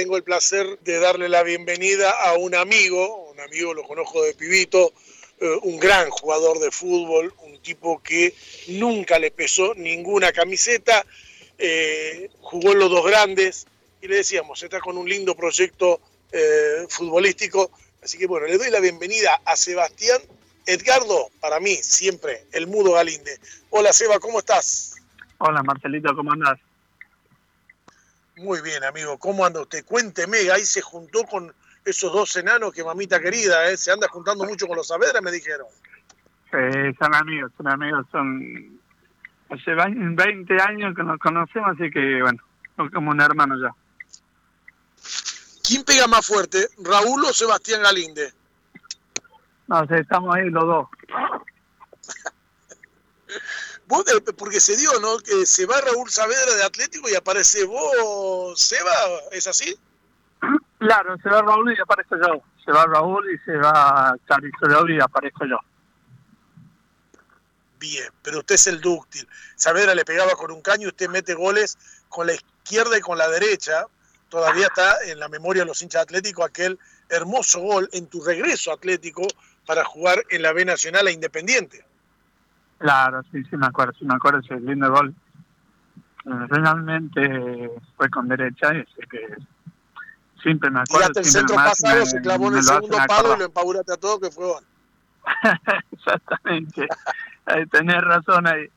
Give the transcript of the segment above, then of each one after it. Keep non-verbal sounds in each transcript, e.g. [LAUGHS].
tengo el placer de darle la bienvenida a un amigo, un amigo lo conozco de pibito, eh, un gran jugador de fútbol, un tipo que nunca le pesó ninguna camiseta, eh, jugó en los dos grandes y le decíamos, está con un lindo proyecto eh, futbolístico. Así que bueno, le doy la bienvenida a Sebastián Edgardo, para mí siempre, el mudo Galinde. Hola Seba, ¿cómo estás? Hola Marcelito, ¿cómo andas? Muy bien, amigo. ¿Cómo anda usted? Cuénteme, ahí se juntó con esos dos enanos que mamita querida, ¿eh? se anda juntando mucho con los Saavedra, me dijeron. Sí, son amigos, son amigos, son... Hace 20 años que nos conocemos, así que bueno, son como un hermano ya. ¿Quién pega más fuerte, Raúl o Sebastián Galinde? No sé, estamos ahí los dos. Porque se dio, ¿no? Que se va Raúl Saavedra de Atlético y aparece vos, Seba, ¿es así? Claro, se va Raúl y aparezco yo. Se va Raúl y se va Charlie y aparezco yo. Bien, pero usted es el dúctil. Saavedra le pegaba con un caño, usted mete goles con la izquierda y con la derecha. Todavía está en la memoria de los hinchas atléticos aquel hermoso gol en tu regreso atlético para jugar en la B Nacional a Independiente. Claro, sí, sí me acuerdo, sí me acuerdo ese lindo gol. Eh, realmente fue con derecha y así que siempre me acuerdo. Tiraste el centro pasado, se clavó en el segundo palo y lo empaburaste a todo que fue gol. [LAUGHS] Exactamente, ahí tenés razón ahí.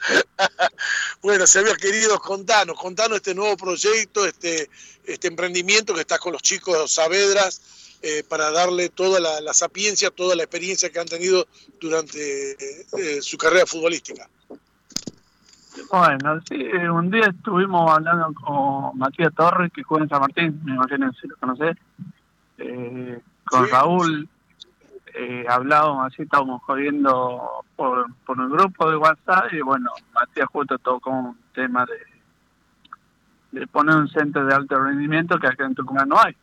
[LAUGHS] bueno, se había querido contanos, contanos este nuevo proyecto, este, este emprendimiento que estás con los chicos Saavedras eh, para darle toda la, sapiencia, toda la experiencia que han tenido durante eh, su carrera futbolística. Bueno, sí, un día estuvimos hablando con Matías Torres, que juega en San Martín, me imagino si lo conocés, eh, con Raúl, eh, hablábamos así, estábamos jodiendo por, por un grupo de WhatsApp y bueno, Matías justo tocó un tema de, de poner un centro de alto rendimiento que acá en Tucumán no hay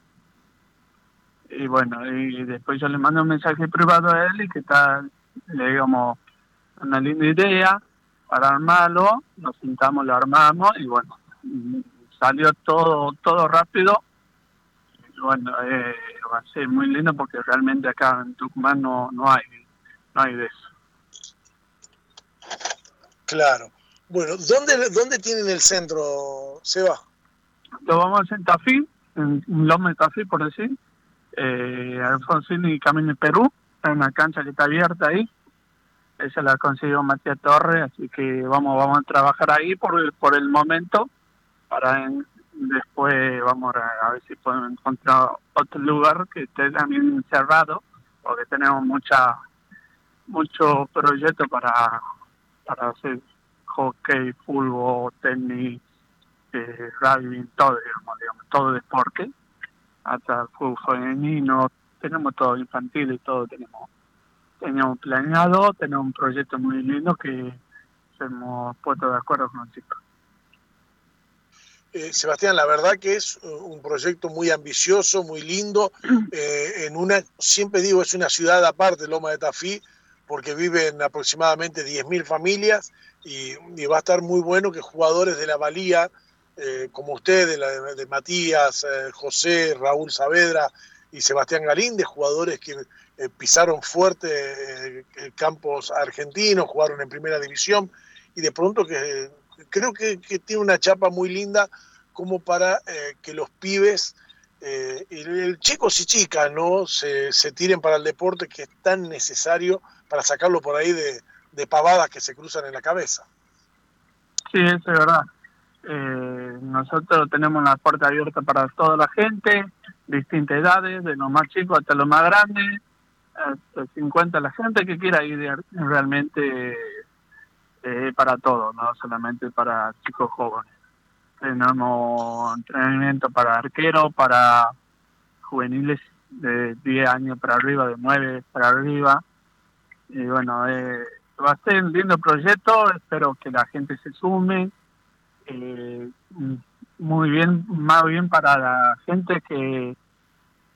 y bueno, y después yo le mando un mensaje privado a él y que está, le digamos, una linda idea para armarlo, nos sentamos, lo armamos y bueno, salió todo todo rápido. Y bueno, eh, va a ser muy lindo porque realmente acá en Tucumán no, no hay no hay de eso. Claro. Bueno, ¿dónde, dónde tienen el centro, Seba? Lo vamos a hacer en Tafí, en Loma de Tafí, por decir eh, Alfonsín y Camino Perú, hay una cancha que está abierta ahí, esa la consiguió Matías Torres, así que vamos vamos a trabajar ahí por, el momento, para después vamos a, ver si podemos encontrar otro lugar que esté también cerrado, porque tenemos mucha mucho proyecto para, para hacer hockey, fútbol, tenis, eh, rugby, todo, digamos, todo deporte hasta el fútbol femenino, tenemos todo infantil y todo tenemos tenemos planeado, tenemos un proyecto muy lindo que hemos puesto de acuerdo con los chicos. Eh, Sebastián, la verdad que es uh, un proyecto muy ambicioso, muy lindo. [CLEARS THROAT] Eh, en una, siempre digo, es una ciudad aparte, Loma de Tafí, porque viven aproximadamente 10.000 familias y, y, va a estar muy bueno que jugadores de la Valía eh, como usted, de, de Matías, eh, José, Raúl Saavedra y Sebastián Galíndez, jugadores que eh, pisaron fuerte campos argentinos, jugaron en primera división y de pronto que creo que, tiene una chapa muy linda como para que los pibes, el, chicos y chicas, ¿no? Se, se, tiren para el deporte que es tan necesario para sacarlo por ahí de, de pavadas que se cruzan en la cabeza. Sí, eso es verdad. Eh, nosotros tenemos la puerta abierta para toda la gente, distintas edades, de los más chicos hasta los más grandes, hasta 50 la gente que quiera ir realmente eh, para todo, no solamente para chicos jóvenes. Tenemos entrenamiento para arqueros, para juveniles de 10 años para arriba, de 9 para arriba. Y bueno, eh, va a ser un lindo proyecto, espero que la gente se sume eh, muy bien, más bien para la gente que,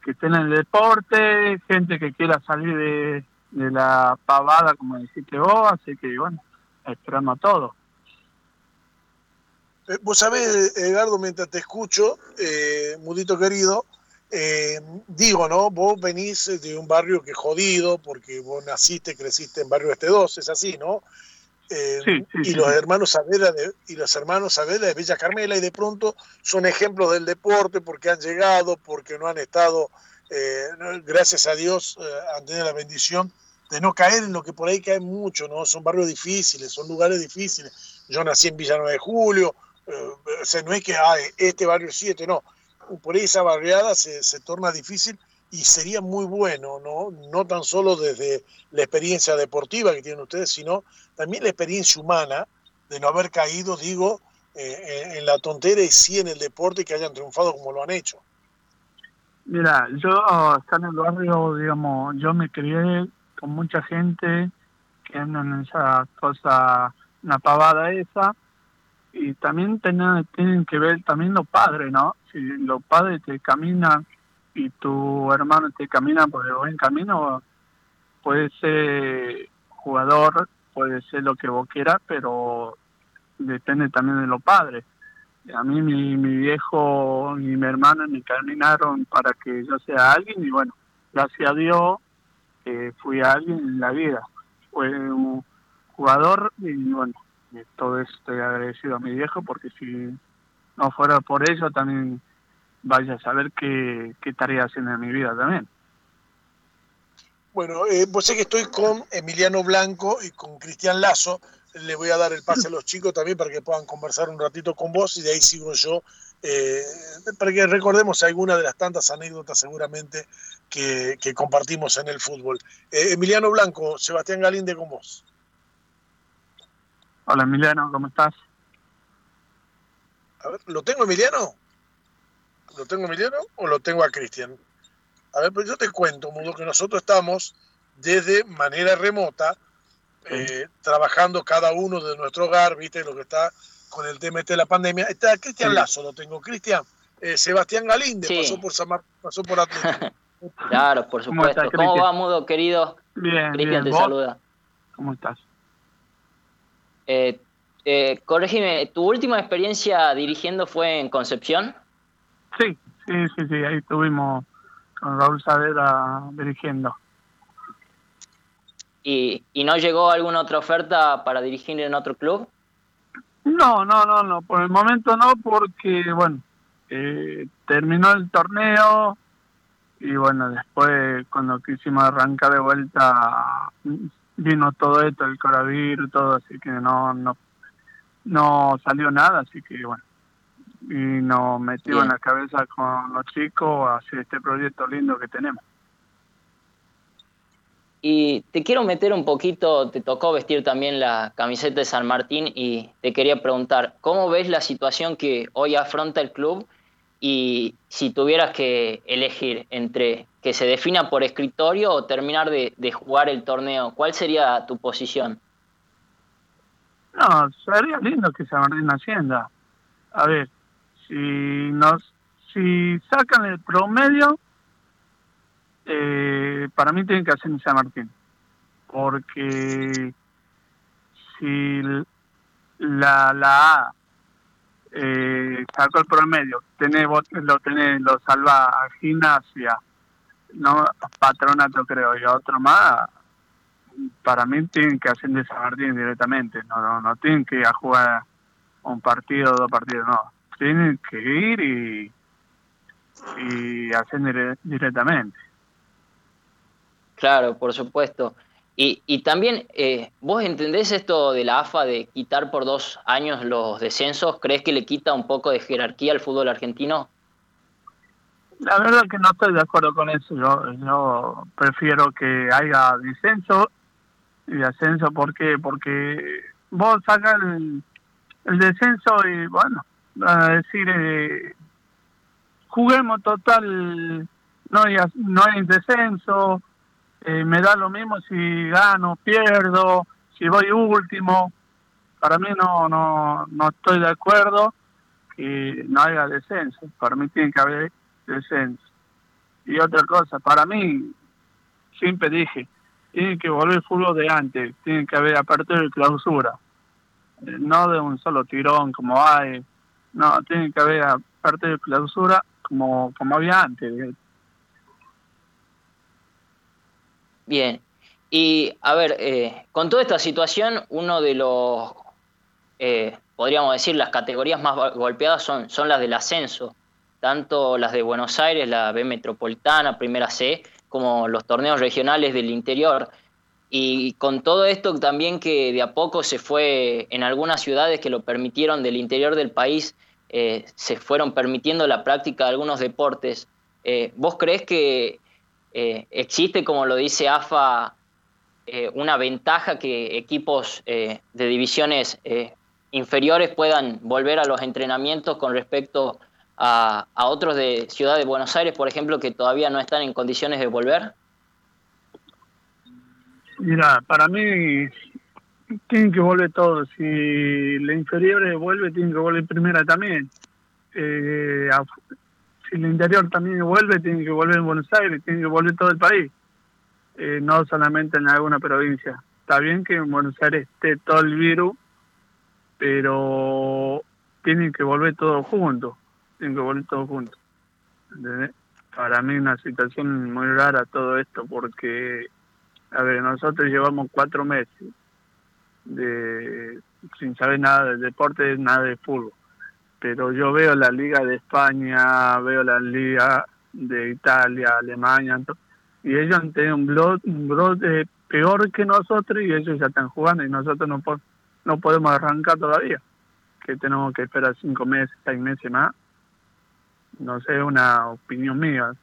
que esté en el deporte, gente que quiera salir de, la pavada, como dijiste vos, así que bueno, esperamos a todos. Eh, vos sabés, Edgardo, mientras te escucho, eh, Mudito querido, eh, digo, ¿no? Vos venís de un barrio que jodido, porque vos naciste, creciste en barrio Este 2, es así, ¿no? Y los hermanos Saavedra de, y los hermanos Saavedra de Villa Carmela y de pronto son ejemplos del deporte porque han llegado, porque no han estado, gracias a Dios, han tenido la bendición de no caer en lo que por ahí cae mucho, ¿no? Son barrios difíciles, son lugares difíciles. Yo nací en Villanueva de Julio, eh, o sea, no es que hay este barrio 7, no. Por ahí esa barriada se, se, torna difícil y sería muy bueno, ¿no? No tan solo desde la experiencia deportiva que tienen ustedes, sino también la experiencia humana de no haber caído, digo, eh, en la tontera y sí en el deporte y que hayan triunfado como lo han hecho. Mira, yo acá en el barrio, digamos, yo me crié con mucha gente que andan en esa cosa, una pavada esa, y también tienen, tienen que ver también los padres, ¿no? Si los padres te caminan y tu hermano te camina por el buen camino, puede ser jugador, puede ser lo que vos quieras, pero depende también de los padres. A mí mi, mi viejo y mi hermana me caminaron para que yo sea alguien y bueno, gracias a Dios que fui alguien en la vida. Fue un jugador y bueno, todo estoy agradecido a mi viejo porque si no fuera por eso también vaya a saber qué, qué haciendo en mi vida también. Bueno, eh, vos sé que estoy con Emiliano Blanco y con Cristian Lazo. Le voy a dar el pase a los chicos también para que puedan conversar un ratito con vos y de ahí sigo yo eh, para que recordemos alguna de las tantas anécdotas seguramente que, compartimos en el fútbol. Eh, Emiliano Blanco, Sebastián Galinde con vos. Hola Emiliano, ¿cómo estás? A ver, ¿lo tengo Emiliano? ¿Lo tengo Emiliano o lo tengo a Cristian? A ver, pues yo te cuento, Mudo, que nosotros estamos desde manera remota, eh, trabajando cada uno de nuestro hogar, viste lo que está con el tema este de la pandemia. Está Cristian Lazo, lo tengo. Cristian, eh, Sebastián Galinde pasó por Samar, pasó por Atlético. [LAUGHS] claro, por supuesto. ¿Cómo, va, Mudo, querido? Bien, Cristian te saluda. ¿Cómo estás? Eh, eh, corregime, ¿tu última experiencia dirigiendo fue en Concepción? Sí, sí, sí, sí, ahí estuvimos con Raúl Saavedra dirigiendo. ¿Y, ¿Y no llegó alguna otra oferta para dirigir en otro club? No, no, no, no, por el momento no, porque, bueno, eh, terminó el torneo y, bueno, después cuando quisimos arrancar de vuelta vino todo esto, el coronavirus, todo, así que no, no, no salió nada, así que, bueno, y nos metimos en la cabeza con los chicos a hacer este proyecto lindo que tenemos. Y te quiero meter un poquito, te tocó vestir también la camiseta de San Martín y te quería preguntar, ¿cómo ves la situación que hoy afronta el club? Y si tuvieras que elegir entre que se defina por escritorio o terminar de, jugar el torneo, ¿cuál sería tu posición? No, sería lindo que San Martín Hacienda. A ver, si nos si sacan el promedio, eh, para mí tienen que hacer en San Martín. Porque si la, la A eh, sacó el promedio, tenés, lo tenés, lo salva a gimnasia, no patronato creo, y a otro más, para mí tienen que hacer de San Martín directamente, no, no, no tienen que ir a jugar un partido dos partidos, no, tienen que ir y, y hacer directamente. Claro, por supuesto. Y, y también, eh, ¿vos entendés esto de la AFA de quitar por dos años los descensos? ¿Crees que le quita un poco de jerarquía al fútbol argentino? La verdad que no estoy de acuerdo con eso. Yo, yo prefiero que haya descenso y ascenso. ¿Por qué? Porque vos sacas el, descenso y, bueno, a decir, eh, juguemos total, no hay, no hay descenso eh, me da lo mismo si gano, pierdo, si voy último. Para mí no, no, no estoy de acuerdo que no haya descenso. Para mí tiene que haber descenso. Y otra cosa, para mí, siempre dije, tiene que volver el fútbol de antes, tiene que haber apertura y clausura. Eh, no de un solo tirón como hay, No, tiene que haber parte de clausura como, como había antes. Bien. Y a ver, eh, con toda esta situación, uno de los, eh, podríamos decir, las categorías más golpeadas son, son las del ascenso, tanto las de Buenos Aires, la B Metropolitana, Primera C, como los torneos regionales del interior. Y con todo esto también que de a poco se fue en algunas ciudades que lo permitieron del interior del país, eh, se fueron permitiendo la práctica de algunos deportes. Eh, ¿Vos crees que eh, existe, como lo dice AFA, una ventaja que equipos de divisiones inferiores puedan volver a los entrenamientos con respecto a, a otros de Ciudad de Buenos Aires, por ejemplo, que todavía no están en condiciones de volver? Mira, para mí tienen que volver todos. Si la inferior vuelve, tienen que volver primera también. Eh, si la interior también vuelve, tienen que volver en Buenos Aires, tienen que volver todo el país. Eh, no solamente en alguna provincia. Está bien que en Buenos Aires esté todo el virus, pero tienen que volver todos juntos. Tienen que volver todos juntos. Para mí una situación muy rara todo esto porque a ver, nosotros llevamos cuatro meses de sin saber nada del deporte, nada de fútbol. Pero yo veo la Liga de España, veo la Liga de Italia, Alemania, y ellos han tenido un brote, peor que nosotros y ellos ya están jugando y nosotros no, no podemos arrancar todavía. Que tenemos que esperar cinco meses, seis meses más. No sé, una opinión mía.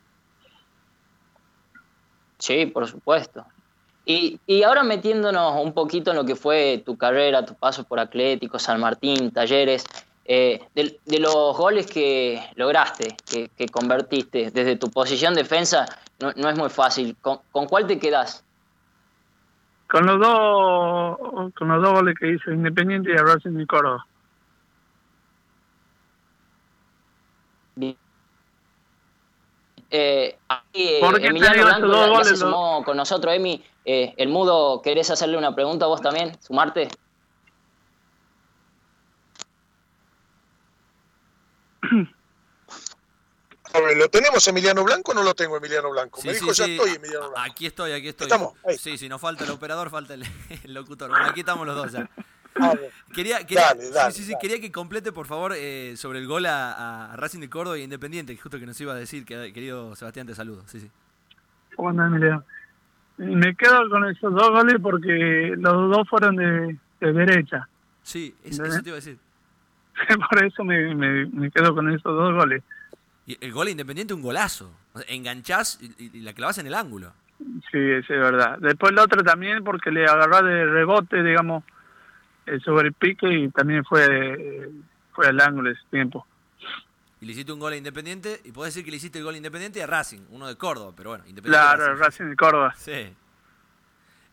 Sí, por supuesto. Y, y, ahora metiéndonos un poquito en lo que fue tu carrera, tu paso por Atlético, San Martín, Talleres, eh, de, los goles que lograste, que, convertiste desde tu posición defensa, no, no es muy fácil. ¿Con, cuál te quedas? Con los dos, con los dos goles que hizo Independiente y Racing y Córdoba. Eh, aquí, Emiliano Blanco ya, se sumó con nosotros. Emi, eh, el mudo, ¿querés hacerle una pregunta vos también? ¿Sumarte? [CLEARS THROAT] A ver, ¿lo tenemos Emiliano Blanco o no lo tengo Emiliano Blanco? Me dijo, ya estoy Emiliano Blanco. Aquí estoy, aquí estoy. ¿Estamos? Sí, si nos falta el operador, falta el, [LAUGHS] locutor. Bueno, aquí estamos los dos ya. Quería, quería que complete, por favor, eh, sobre el gol a, Racing de Córdoba y Independiente, que justo que nos iba a decir, que, querido Sebastián, te saludo. Sí, sí. Bueno, Emiliano. Me quedo con esos dos goles porque los dos fueron de, derecha. Sí, eso, te iba a decir. [LAUGHS] Por eso me, me, quedo con esos dos goles. Y el gol independiente un golazo. Enganchás y, la clavas en el ángulo. Sí, es verdad. Después el otro también porque le agarró de rebote, digamos, eh, sobre el pique y también fue, fue al ángulo ese tiempo. Y le hiciste un gol a Independiente, y puedes decir que le hiciste el gol a Independiente y a Racing, uno de Córdoba, pero bueno, Independiente. Claro, Racing. de Córdoba. Sí.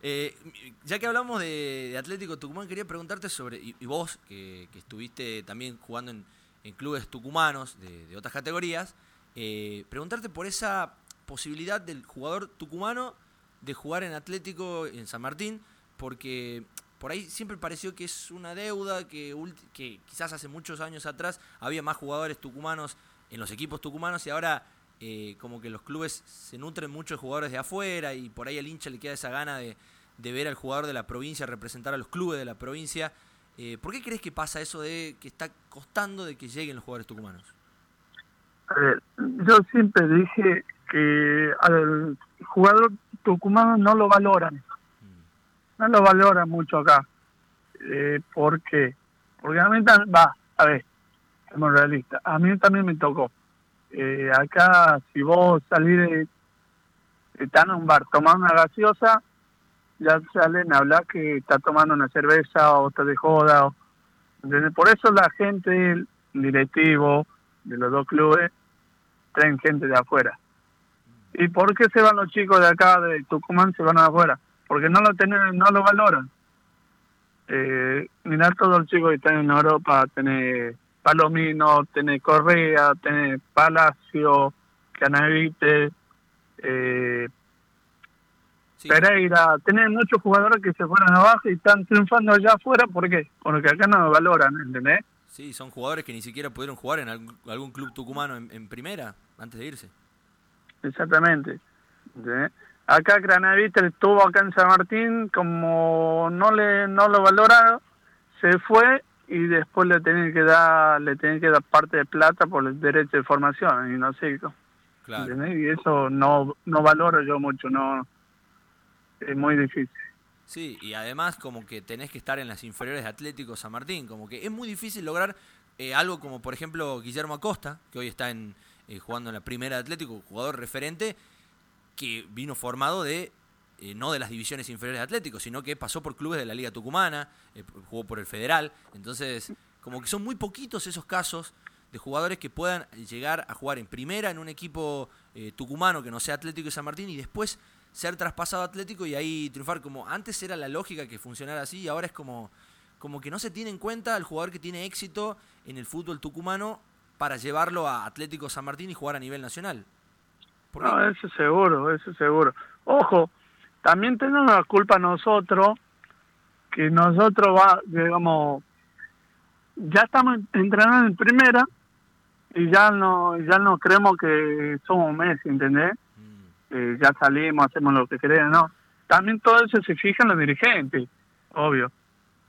Eh, ya que hablamos de, Atlético Tucumán, quería preguntarte sobre, y, vos, que, estuviste también jugando en, clubes tucumanos de, otras categorías, eh, preguntarte por esa posibilidad del jugador tucumano de jugar en Atlético en San Martín, porque por ahí siempre pareció que es una deuda, que, que quizás hace muchos años atrás había más jugadores tucumanos en los equipos tucumanos y ahora eh, como que los clubes se nutren mucho de jugadores de afuera y por ahí al hincha le queda esa gana de, ver al jugador de la provincia representar a los clubes de la provincia. Eh, ¿Por qué crees que pasa eso de que está costando de que lleguen los jugadores tucumanos? yo siempre dije que al jugador tucumano no lo valoran no lo valora mucho acá. Eh, ¿Por qué? Porque a mí también, va, a ver, somos realistas, a mí también me tocó. Eh, acá, si vos salís de, estar en un bar, tomar una gaseosa, ya salen a hablar que está tomando una cerveza o está de joda. Por eso la gente, el directivo de los dos clubes, traen gente de afuera. ¿Y por qué se van los chicos de acá, de Tucumán, se van afuera? Porque no lo tienen, no lo valoran. Eh, mirá todos los chicos que están en Europa, tener Palomino, tener Correa, tener Palacio, Canavite, eh, Pereira, tener muchos jugadores que se fueron abajo y están triunfando allá afuera, ¿por qué? Porque acá no lo valoran, ¿entendés? Sí, son jugadores que ni siquiera pudieron jugar en algún, club tucumano en, primera antes de irse. Exactamente. Acá Granavita estuvo acá en San Martín, como no le no lo valoraron, se fue y después le tienen que dar le tienen que dar parte de plata por el derecho de formación y no sé claro. y eso no no valoro yo mucho no es muy difícil. Sí y además como que tenés que estar en las inferiores de Atlético San Martín como que es muy difícil lograr eh, algo como por ejemplo Guillermo Acosta que hoy está en eh, jugando en la primera de Atlético jugador referente que vino formado de eh, no de las divisiones inferiores de Atlético, sino que pasó por clubes de la Liga Tucumana, eh, jugó por el Federal. Entonces, como que son muy poquitos esos casos de jugadores que puedan llegar a jugar en primera en un equipo eh, tucumano que no sea Atlético y San Martín y después ser traspasado a Atlético y ahí triunfar. Como antes era la lógica que funcionara así y ahora es como, como que no se tiene en cuenta al jugador que tiene éxito en el fútbol tucumano para llevarlo a Atlético San Martín y jugar a nivel nacional. No, eso seguro, eso seguro. Ojo, también tenemos la culpa nosotros, que nosotros va, digamos, ya estamos entrenando en primera y ya no ya no creemos que somos Messi, ¿entendés? Mm. Eh, ya salimos, hacemos lo que queremos, ¿no? También todo eso se fija en los dirigentes, obvio.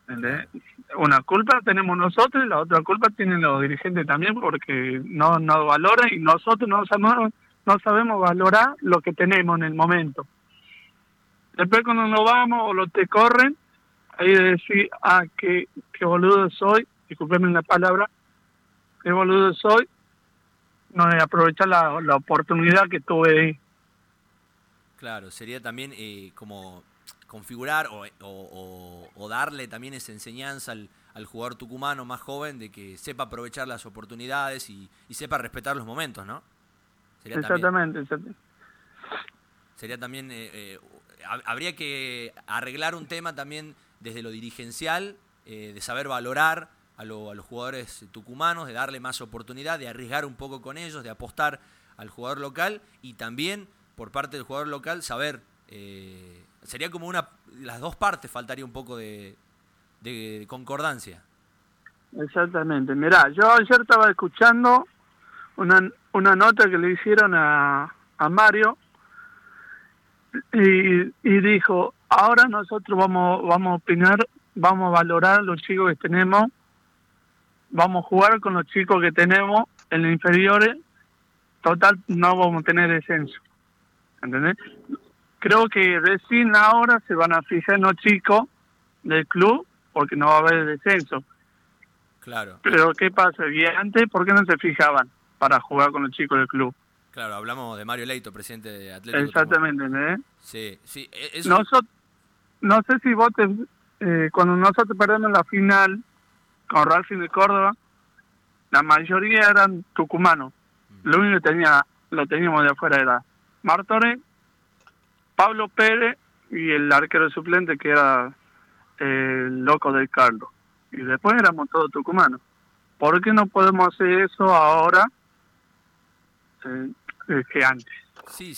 ¿entendés? Una culpa tenemos nosotros y la otra culpa tienen los dirigentes también porque no nos valoran y nosotros no sabemos, no sabemos valorar lo que tenemos en el momento. Después cuando nos vamos o lo te corren, ahí de decir, ah, qué, qué boludo soy, discúlpeme la palabra, qué boludo soy, no de aprovechar la, la oportunidad que tuve ahí. Claro, sería también eh, como configurar o, o, o, darle también esa enseñanza al, al, jugador tucumano más joven de que sepa aprovechar las oportunidades y, y sepa respetar los momentos, ¿no? Sería exactamente, exactamente. Sería también eh, eh habría que arreglar un tema también desde lo dirigencial, eh, de saber valorar a, los jugadores tucumanos, de darle más oportunidad, de arriesgar un poco con ellos, de apostar al jugador local y también por parte del jugador local saber, eh, sería como una, las dos partes faltaría un poco de, concordancia. Exactamente, mirá, yo ayer estaba escuchando una, una nota que le hicieron a, a Mario y, y dijo, ahora nosotros vamos, vamos a opinar, vamos a valorar los chicos que tenemos, vamos a jugar con los chicos que tenemos en los inferiores, total no vamos a tener descenso. ¿Entendés? Creo que recién ahora se van a fijar en los chicos del club porque no va a haber descenso. Claro. Pero ¿qué pasa? Y antes, ¿por qué no se fijaban para jugar con los chicos del club? Claro, hablamos de Mario Leito, presidente de Atlético. Exactamente, ¿eh? Sí, sí. E, no sé si vos eh, cuando nosotros perdemos la final con Racing de Córdoba, la mayoría eran tucumanos. Mm. Lo único que tenía, lo teníamos de afuera era Martore, Pablo Pérez y el arquero suplente que era eh, el loco del Carlos. Y después éramos todos tucumanos. ¿Por qué no podemos hacer eso ahora? Eh, que antes. Sí,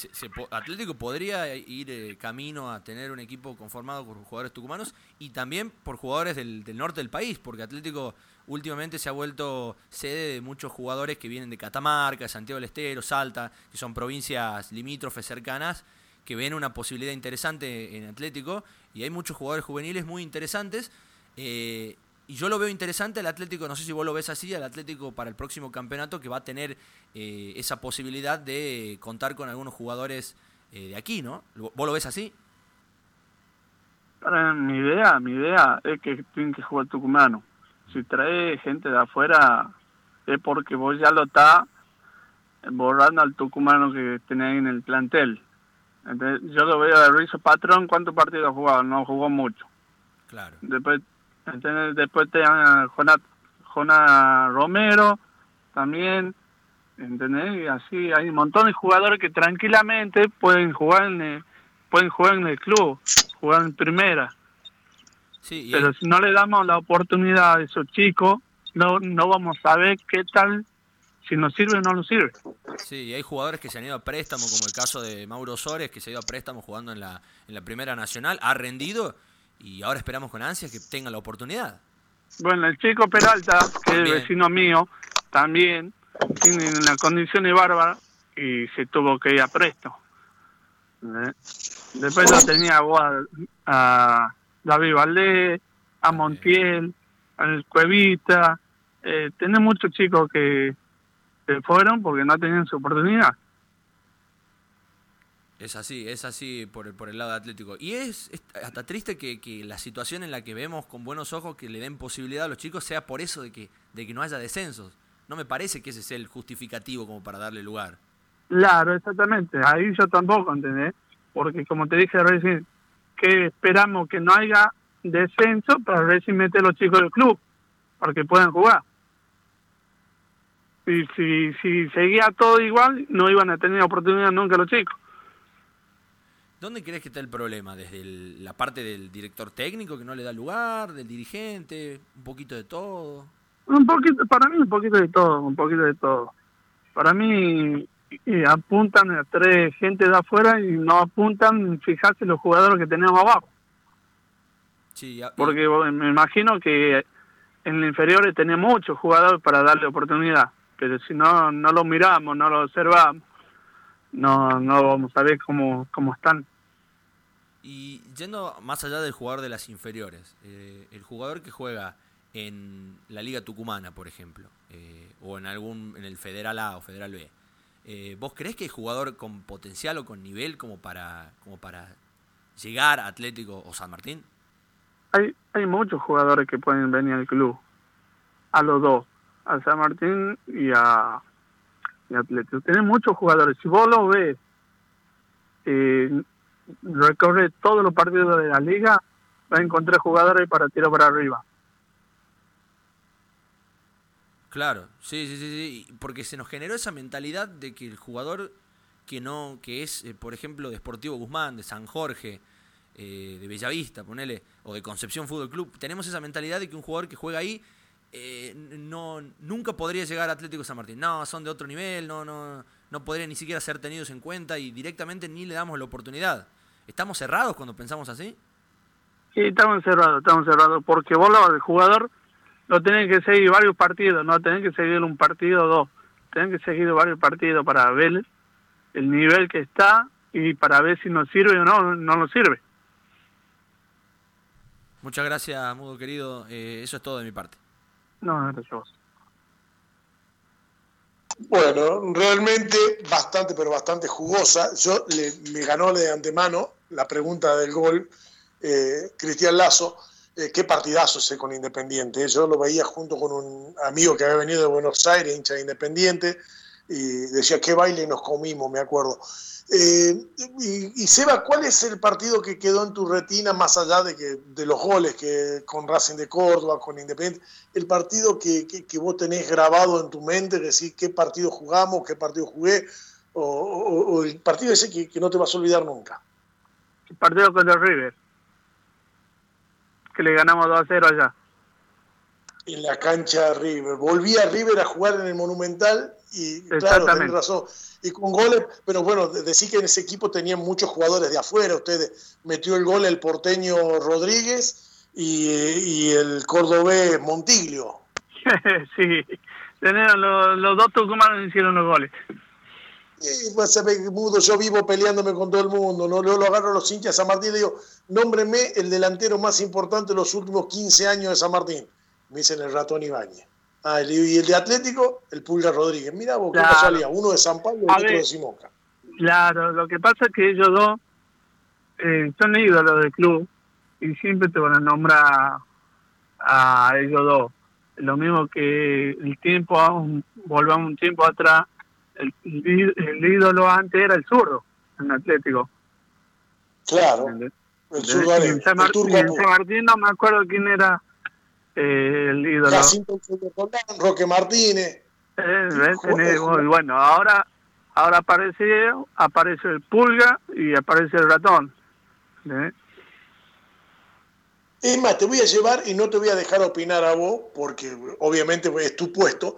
Atlético podría ir eh, camino a tener un equipo conformado por jugadores tucumanos y también por jugadores del, norte del país, porque Atlético últimamente se ha vuelto sede de muchos jugadores que vienen de Catamarca, Santiago del Estero, Salta, que son provincias limítrofes cercanas, que ven una posibilidad interesante en Atlético y hay muchos jugadores juveniles muy interesantes. Eh, y yo lo veo interesante el Atlético, no sé si vos lo ves así, el Atlético para el próximo campeonato que va a tener eh, esa posibilidad de contar con algunos jugadores eh, de aquí, ¿no? ¿Vos lo ves así? Para mi idea, mi idea es que tienen que jugar tucumano. Si trae gente de afuera es porque vos ya lo está borrando al tucumano que tenés en el plantel. Entonces, yo lo veo de Rizzo Patrón, ¿cuántos partidos ha jugado? No jugó mucho. Claro. Después después te llaman Jonás Romero también, ¿entendés? Y así hay un montón de jugadores que tranquilamente pueden jugar en el, pueden jugar en el club, jugar en primera. Sí, Pero si no le damos la oportunidad a esos chicos, no, no vamos a ver qué tal, si nos sirve o no nos sirve. Sí, y hay jugadores que se han ido a préstamo, como el caso de Mauro Sores, que se ha ido a préstamo jugando en la, en la Primera Nacional, ha rendido y ahora esperamos con ansia que tenga la oportunidad. Bueno, el chico Peralta, que es vecino mío, también tiene una condición de bárbara y se tuvo que ir a presto. ¿Eh? Después lo tenía a, David Valdés, a Montiel, a Cuevita. Eh, tiene muchos chicos que se fueron porque no tenían su oportunidad. Es así, es así por el, por el lado atlético. Y es, hasta triste que, que, la situación en la que vemos con buenos ojos que le den posibilidad a los chicos sea por eso de que, de que no haya descensos. No me parece que ese sea el justificativo como para darle lugar. Claro, exactamente. Ahí yo tampoco, ¿entendés? Porque como te dije recién, que esperamos que no haya descenso para ver si mete a los chicos del club, para que puedan jugar. Y si, si seguía todo igual, no iban a tener oportunidad nunca los chicos. ¿Dónde crees que está el problema? ¿Desde la parte del director técnico que no le da lugar, del dirigente, un poquito de todo? Un poquito, para mí un poquito de todo, un poquito de todo. Para mí apuntan a tres gente de afuera y no apuntan, fijarse los jugadores que tenemos abajo. Sí, Porque me imagino que en el inferior tenemos muchos jugadores para darle oportunidad, pero si no no lo miramos, no lo observamos, no, no vamos a ver cómo, cómo están. Y yendo más allá del jugador de las inferiores, eh, el jugador que juega en la Liga Tucumana, por ejemplo, eh, o en algún en el Federal A o Federal B, eh, ¿vos crees que hay jugador con potencial o con nivel como para como para llegar a Atlético o San Martín? Hay hay muchos jugadores que pueden venir al club, a los dos, a San Martín y a y Atlético. Tienen muchos jugadores. Si vos lo ves, eh, recorre todos los partidos de la liga, va a encontrar jugadores para tirar para arriba. Claro, sí, sí, sí, sí, porque se nos generó esa mentalidad de que el jugador que no, que es, eh, por ejemplo, de Sportivo Guzmán, de San Jorge, eh, de Bellavista, ponele, o de Concepción Fútbol Club, tenemos esa mentalidad de que un jugador que juega ahí eh, no nunca podría llegar a Atlético San Martín. No, son de otro nivel, no, no, no podría ni siquiera ser tenidos en cuenta y directamente ni le damos la oportunidad. ¿Estamos cerrados cuando pensamos así? Sí, estamos cerrados, estamos cerrados, porque vos lo, el jugador lo tenés que seguir varios partidos, no tenés que seguir un partido o dos, tenés que seguir varios partidos para ver el nivel que está y para ver si nos sirve o no, no nos sirve. Muchas gracias, Mudo querido. Eh, eso es todo de mi parte. No, no, gracias vos. Bueno, realmente bastante, pero bastante jugosa. Yo le, me ganó de antemano la pregunta del gol, eh, Cristian Lazo, eh, qué partidazo ese con Independiente. Yo lo veía junto con un amigo que había venido de Buenos Aires, hincha de Independiente, y decía, qué baile nos comimos, me acuerdo. Eh, y, Seba, ¿cuál es el partido que quedó en tu retina más allá de, que, de los goles que con Racing de Córdoba, con Independiente? El partido que, que, vos tenés grabado en tu mente, decir qué partido jugamos, qué partido jugué, o, el partido ese que, no te vas a olvidar nunca. El partido con el River, que le ganamos 2 a 0 allá. En la cancha de River. Volví a River a jugar en el Monumental y claro, tenés razón y con goles, pero bueno, decir que en ese equipo tenían muchos jugadores de afuera, ustedes metió el gol el porteño Rodríguez y, el cordobés Montiglio. [LAUGHS] sí, los, los dos tucumanos hicieron los goles. Y pues, mudo, yo vivo peleándome con todo el mundo, ¿no? Yo lo agarro a los hinchas de San Martín y digo, nómbreme el delantero más importante de los últimos 15 años de San Martín. Me dicen el ratón Ibañez. Ah, y el de Atlético, el Pulga Rodríguez. Mira vos, qué salía uno de San Pablo y otro de Simoca. Claro, lo que pasa es que ellos dos eh, son ídolos del club y siempre te van a nombrar a ellos dos. Lo mismo que el tiempo, volvamos un tiempo atrás, el, ídolo antes era el zurdo en Atlético. Claro. El zurdo en San Martín no me acuerdo quién era eh, el ídolo. Roque Martínez. Eh, bueno, ahora ahora aparece aparece el pulga y aparece el ratón. ¿eh? Es más, te voy a llevar y no te voy a dejar opinar a vos, porque obviamente es tu puesto,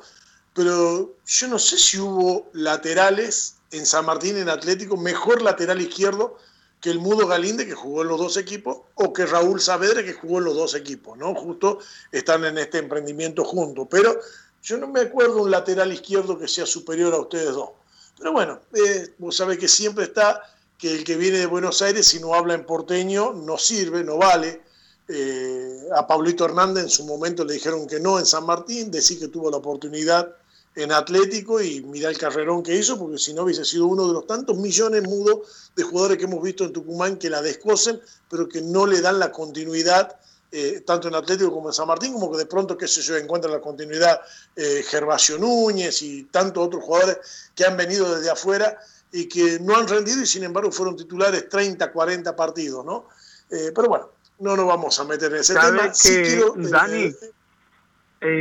pero yo no sé si hubo laterales en San Martín en Atlético, mejor lateral izquierdo que el Mudo Galinde, que jugó en los dos equipos, o que Raúl Saavedra, que jugó en los dos equipos, ¿no? Justo están en este emprendimiento juntos. Pero yo no me acuerdo un lateral izquierdo que sea superior a ustedes dos. Pero bueno, eh, vos sabés que siempre está que el que viene de Buenos Aires, si no habla en porteño, no sirve, no vale. Eh, a Pablito Hernández en su momento le dijeron que no en San Martín, decir que tuvo la oportunidad en Atlético y mira el carrerón que hizo, porque si no hubiese sido uno de los tantos millones mudos de jugadores que hemos visto en Tucumán que la descosen, pero que no le dan la continuidad, eh, tanto en Atlético como en San Martín, como que de pronto, qué sé yo, encuentra la continuidad eh, Gervasio Núñez y tantos otros jugadores que han venido desde afuera y que no han rendido y sin embargo fueron titulares 30, 40 partidos, ¿no? Eh, pero bueno, no nos vamos a meter en ese tema. Que, Dani,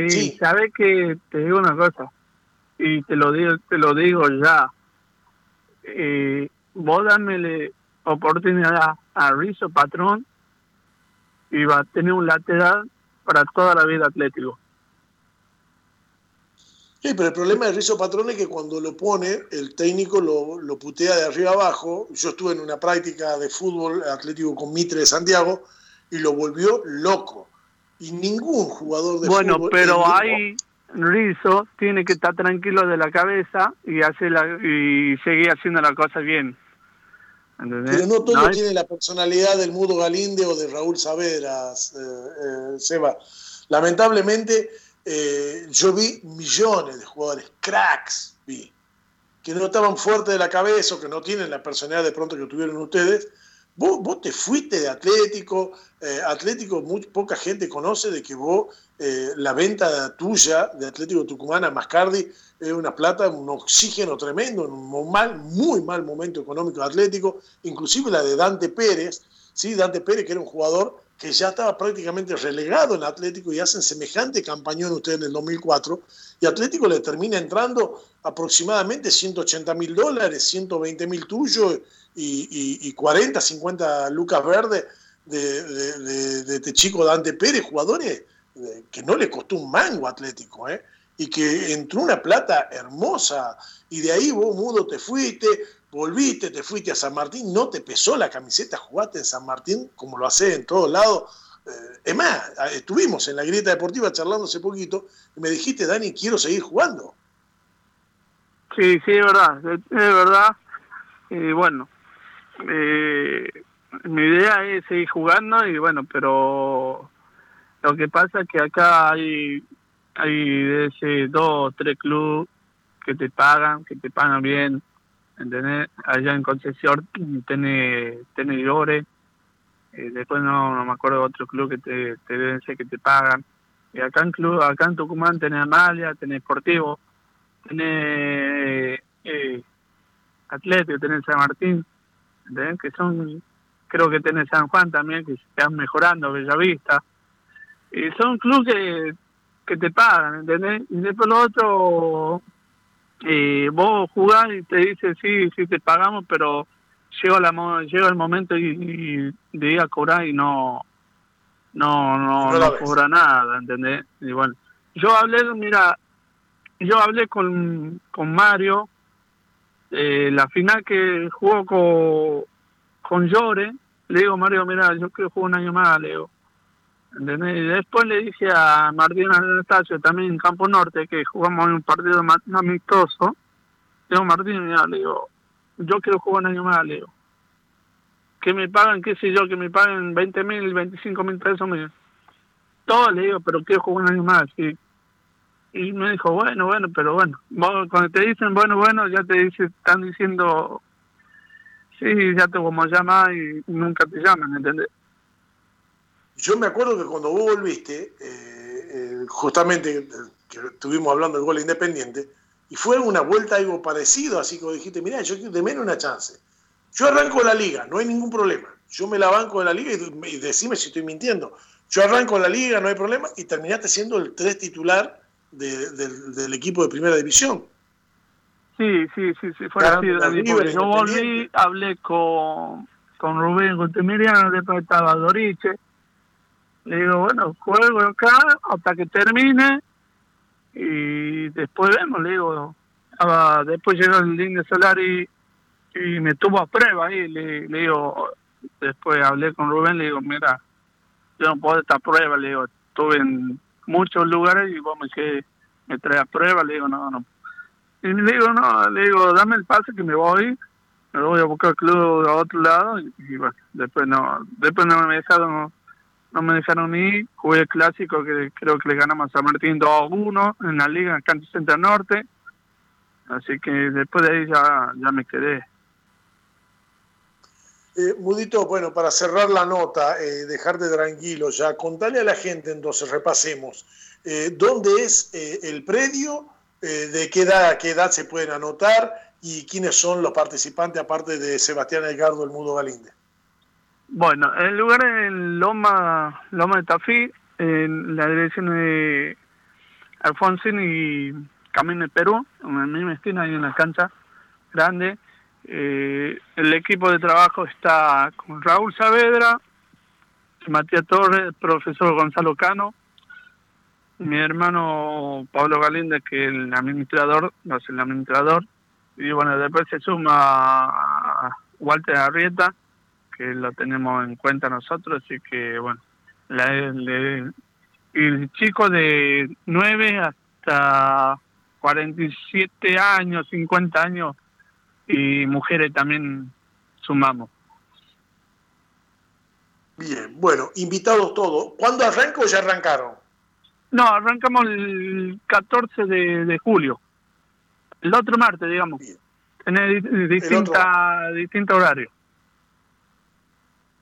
sí. ¿sabe que te digo una cosa? Y te lo digo, te lo digo ya. Eh, vos dámele oportunidad a Rizzo Patrón y va a tener un lateral para toda la vida atlético. Sí, pero el problema de Rizzo Patrón es que cuando lo pone, el técnico lo, lo, putea de arriba abajo. Yo estuve en una práctica de fútbol atlético con Mitre de Santiago y lo volvió loco. Y ningún jugador de bueno, fútbol. Bueno, pero hay, Rizzo tiene que estar tranquilo de la cabeza y hace y seguir haciendo la cosa bien. Pero no todo tiene la personalidad del Mudo Galinde o de Raúl Saavedra, eh, eh, Seba. Lamentablemente, eh, yo vi millones de jugadores, cracks, vi, que no estaban fuertes de la cabeza o que no tienen la personalidad de pronto que tuvieron ustedes, Vos, te fuiste de Atlético, eh, Atlético, poca gente conoce de que vos, eh, la venta tuya de Atlético Tucumán a Mascardi es una plata, un oxígeno tremendo, en un mal, muy mal momento económico de Atlético, inclusive la de Dante Pérez, ¿sí? Dante Pérez que era un jugador que ya estaba prácticamente relegado en Atlético y hacen semejante campañón ustedes en el 2004, y Atlético le termina entrando aproximadamente 180 mil dólares, 120 mil tuyos y, y, 40, 50 lucas verdes de, de, este chico Dante Pérez, jugadores eh, que no le costó un mango Atlético, ¿eh? Y que entró una plata hermosa, y de ahí vos, Mudo, te fuiste, volviste, te fuiste a San Martín, no te pesó la camiseta, jugaste en San Martín como lo hace en todos lados. Eh, es más, estuvimos en la grieta deportiva charlando hace poquito y me dijiste, Dani, quiero seguir jugando. Sí, sí, es verdad, es verdad. Y bueno, eh, mi idea es seguir jugando y bueno, pero lo que pasa es que acá hay hay de ese dos tres clubes que te pagan, que te pagan bien, ¿entendés? Allá en Concesión tiene, tiene Llore, eh, después no, me acuerdo de otro club que te, deben ser que te pagan. Y acá en club, acá en Tucumán tenés Amalia, tenés Sportivo, tenés eh, Atlético, tenés San Martín, que son, creo que tenés San Juan también, que están mejorando, Bellavista. Y son clubes que, que te pagan, ¿entendés? Y después lo otro, eh, vos jugás y te dice sí, sí te pagamos, pero llega, la, llega el momento y, de ir a cobrar y no no no, no, cobra nada, ¿entendés? Y bueno, yo hablé, mira, yo hablé con, con Mario, eh, la final que jugó con, con Llore, le digo, Mario, mira, yo quiero jugar un año más, le digo. Y después le dije a Martín Anastasio, también en Campo Norte, que jugamos un partido amistoso. Le digo, Martín, mira, le digo, yo quiero jugar un año más, le digo. Que me pagan, qué sé yo, que me paguen 20 mil, 25 mil pesos. Me... Todo le digo, pero quiero jugar un año más, sí y me dijo, bueno, bueno, pero bueno, cuando te dicen bueno, bueno, ya te dice, están diciendo, sí, ya te vamos a llamar y nunca te llaman, ¿entendés? Yo me acuerdo que cuando vos volviste, eh, eh, justamente que estuvimos hablando del gol independiente, y fue una vuelta algo parecido, así que dijiste, mira, yo quiero de menos una chance. Yo arranco la liga, no hay ningún problema. Yo me la banco de la liga y, y decime si estoy mintiendo. Yo arranco la liga, no hay problema, y terminaste siendo el tres titular del equipo de primera división. Sí, sí, sí, sí fue así. yo volví, hablé con, con Rubén Gutemiriano, después estaba Doriche. Le digo, bueno, juego acá hasta que termine y después vemos, le digo. después llegó el Línea Solari y me tuvo a prueba ahí, le, le digo, después hablé con Rubén, le digo, mira, yo no puedo esta prueba, le digo, estuve en muchos lugares y vos me que me trae a prueba, le digo, no, no. Y le digo, no, le digo, dame el pase que me voy, me voy a buscar club a otro lado y, bueno, después no, después no me dejaron, no me dejaron ir, jugué el clásico que creo que le ganamos a San Martín 2-1 en la liga en Canto Centro Norte, así que después de ahí ya, ya me quedé. Eh, Mudito, bueno, para cerrar la nota, eh, dejarte tranquilo ya, contale a la gente entonces, repasemos, eh, ¿dónde es eh, el predio? ¿De qué edad, qué edad se pueden anotar? ¿Y quiénes son los participantes aparte de Sebastián Edgardo, el Mudo Galinde? Bueno, el lugar es Loma, Loma de Tafí, en la dirección de Alfonsín y Camino de Perú, en la misma esquina hay una cancha grande. Eh, el equipo de trabajo está con Raúl Saavedra, Matías Torres, profesor Gonzalo Cano, mi hermano Pablo Galinde, que es el administrador, no es el administrador, y bueno, después se suma Walter Arrieta, que lo tenemos en cuenta nosotros, así que bueno, la, el, el chico de 9 hasta 47 años, 50 años, y mujeres también sumamos. Bien, bueno, invitados todos. ¿Cuándo arranca o ya arrancaron? No, arrancamos el 14 de, de julio. El otro martes, digamos. Bien. Tiene distinta, distinto horario.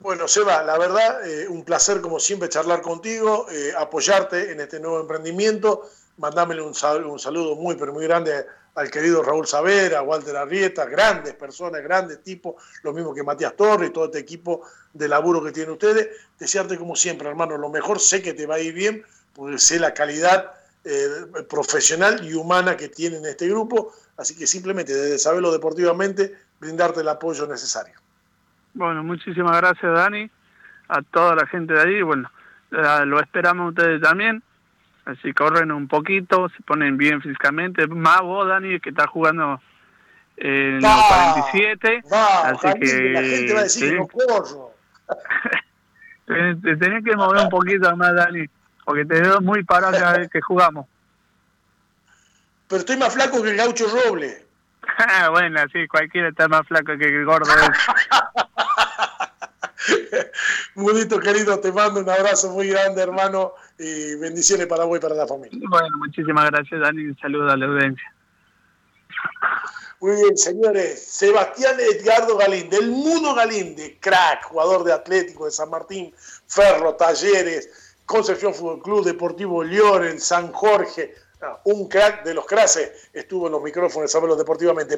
Bueno, Seba, la verdad, eh, un placer como siempre charlar contigo, eh, apoyarte en este nuevo emprendimiento. Mandámele un, sal un saludo muy, pero muy grande al querido Raúl Savera, Walter Arrieta, grandes personas, grandes tipos, lo mismo que Matías Torres todo este equipo de laburo que tienen ustedes. Desearte como siempre, hermano, lo mejor, sé que te va a ir bien, porque sé la calidad eh, profesional y humana que tienen este grupo, así que simplemente desde saberlo deportivamente, brindarte el apoyo necesario. Bueno, muchísimas gracias Dani, a toda la gente de ahí, bueno, lo esperamos ustedes también, así corren un poquito, se ponen bien físicamente, más vos Dani que está jugando en los 47, va, así Dani, que la gente va a decir ¿sí? no corro. [LAUGHS] te tenés que mover un poquito más Dani, porque te veo muy parado cada vez que jugamos. Pero estoy más flaco que el gaucho Roble. [LAUGHS] bueno, sí, cualquiera está más flaco que el gordo. [LAUGHS] Mudito querido, te mando un abrazo muy grande, hermano, y bendiciones para vos y para la familia. Bueno, muchísimas gracias, Dani, un saludo a la audiencia. Muy bien, señores. Sebastián Edgardo Galinde, el Mudo Galinde, crack, jugador de Atlético de San Martín, Ferro, Talleres, Concepción Fútbol Club, Deportivo Lloren, San Jorge, un crack de los crases, estuvo en los micrófonos Saberlo Deportivamente.